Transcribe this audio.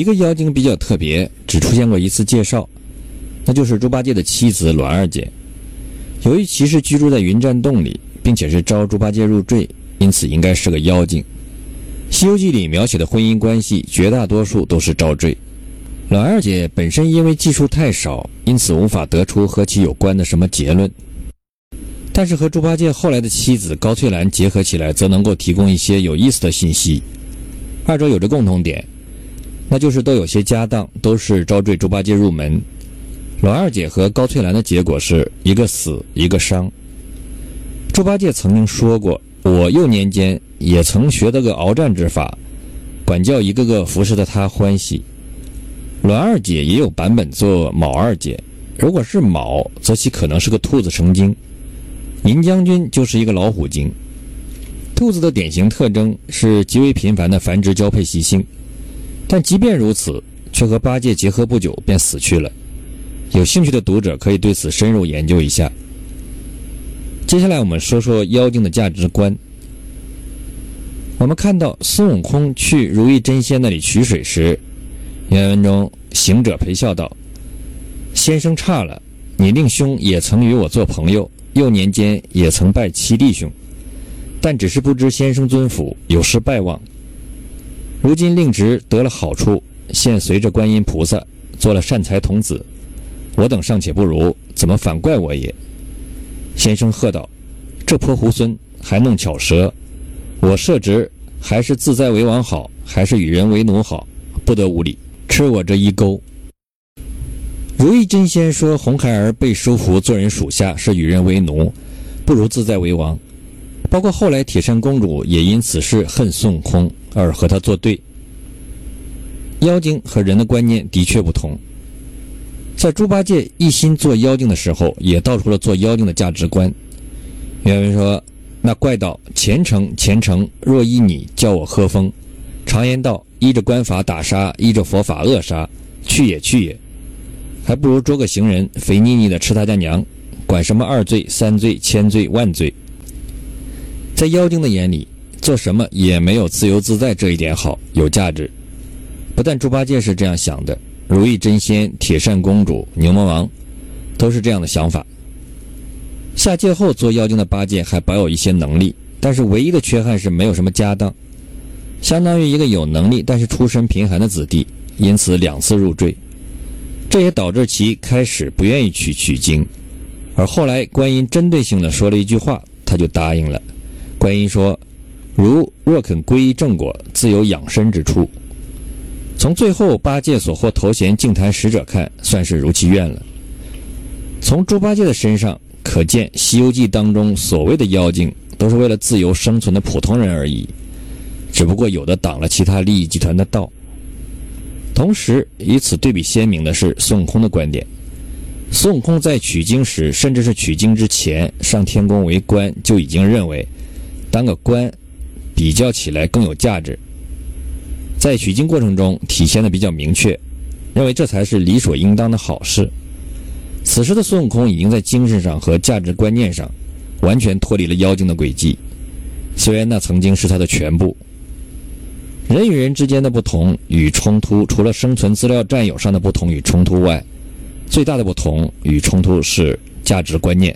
一个妖精比较特别，只出现过一次介绍，那就是猪八戒的妻子栾二姐。由于其是居住在云栈洞里，并且是招猪八戒入赘，因此应该是个妖精。《西游记》里描写的婚姻关系，绝大多数都是招赘。栾二姐本身因为技术太少，因此无法得出和其有关的什么结论。但是和猪八戒后来的妻子高翠兰结合起来，则能够提供一些有意思的信息。二者有着共同点。那就是都有些家当，都是招赘猪八戒入门。栾二姐和高翠兰的结果是一个死，一个伤。猪八戒曾经说过：“我幼年间也曾学得个鏖战之法，管教一个个服侍的他欢喜。”栾二姐也有版本做卯二姐，如果是卯，则其可能是个兔子成精。银将军就是一个老虎精。兔子的典型特征是极为频繁的繁殖交配习性。但即便如此，却和八戒结合不久便死去了。有兴趣的读者可以对此深入研究一下。接下来我们说说妖精的价值观。我们看到孙悟空去如意真仙那里取水时，原文中行者陪笑道：“先生差了，你令兄也曾与我做朋友，幼年间也曾拜七弟兄，但只是不知先生尊府有失拜望。”如今令侄得了好处，现随着观音菩萨做了善财童子，我等尚且不如，怎么反怪我也？先生喝道：“这泼猢狲还弄巧舌！我设职还是自在为王好，还是与人为奴好？不得无礼，吃我这一钩！”如意真仙说：“红孩儿被收服做人属下是与人为奴，不如自在为王。”包括后来铁扇公主也因此事恨孙悟空。而和他作对，妖精和人的观念的确不同。在猪八戒一心做妖精的时候，也道出了做妖精的价值观。原文说：“那怪道虔诚虔诚，若依你叫我喝风。常言道：依着官法打杀，依着佛法扼杀。去也去也，还不如捉个行人，肥腻腻的吃他家娘。管什么二罪、三罪、千罪、万罪。在妖精的眼里。”做什么也没有自由自在这一点好，有价值。不但猪八戒是这样想的，如意真仙、铁扇公主、牛魔王，都是这样的想法。下界后做妖精的八戒还保有一些能力，但是唯一的缺憾是没有什么家当，相当于一个有能力但是出身贫寒的子弟，因此两次入赘。这也导致其开始不愿意去取经，而后来观音针对性的说了一句话，他就答应了。观音说。如若肯皈依正果，自有养身之处。从最后八戒所获头衔净坛使者看，算是如其愿了。从猪八戒的身上可见，《西游记》当中所谓的妖精，都是为了自由生存的普通人而已，只不过有的挡了其他利益集团的道。同时，与此对比鲜明的是孙悟空的观点。孙悟空在取经时，甚至是取经之前上天宫为官，就已经认为当个官。比较起来更有价值，在取经过程中体现的比较明确，认为这才是理所应当的好事。此时的孙悟空已经在精神上和价值观念上完全脱离了妖精的轨迹，虽然那曾经是他的全部。人与人之间的不同与冲突，除了生存资料占有上的不同与冲突外，最大的不同与冲突是价值观念。